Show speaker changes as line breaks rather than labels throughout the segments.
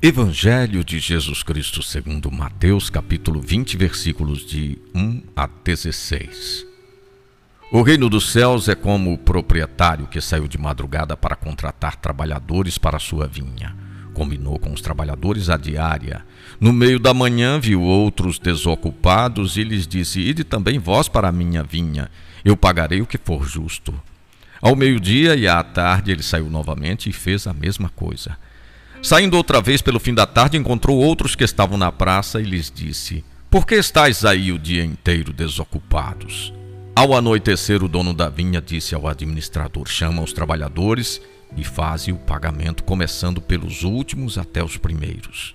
Evangelho de Jesus Cristo segundo Mateus, capítulo 20, versículos de 1 a 16. O reino dos céus é como o proprietário que saiu de madrugada para contratar trabalhadores para sua vinha. Combinou com os trabalhadores a diária. No meio da manhã viu outros desocupados e lhes disse: Ide também vós para a minha vinha, eu pagarei o que for justo. Ao meio-dia e à tarde ele saiu novamente e fez a mesma coisa. Saindo outra vez pelo fim da tarde, encontrou outros que estavam na praça e lhes disse: Por que estáis aí o dia inteiro desocupados? Ao anoitecer, o dono da vinha disse ao administrador: Chama os trabalhadores e faze o pagamento, começando pelos últimos até os primeiros.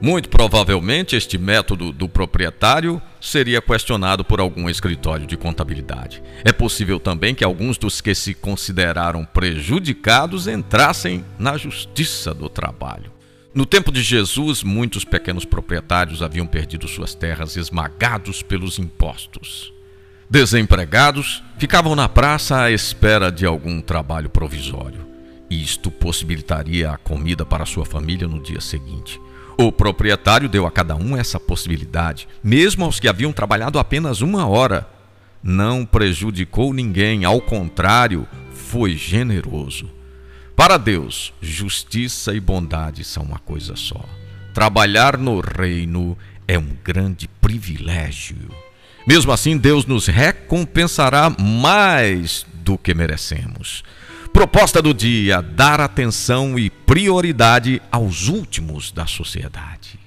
Muito provavelmente, este método do proprietário seria questionado por algum escritório de contabilidade. É possível também que alguns dos que se consideraram prejudicados entrassem na justiça do trabalho. No tempo de Jesus, muitos pequenos proprietários haviam perdido suas terras esmagados pelos impostos. Desempregados, ficavam na praça à espera de algum trabalho provisório. Isto possibilitaria a comida para sua família no dia seguinte. O proprietário deu a cada um essa possibilidade, mesmo aos que haviam trabalhado apenas uma hora. Não prejudicou ninguém, ao contrário, foi generoso. Para Deus, justiça e bondade são uma coisa só. Trabalhar no reino é um grande privilégio. Mesmo assim, Deus nos recompensará mais do que merecemos. Proposta do dia: dar atenção e prioridade aos últimos da sociedade.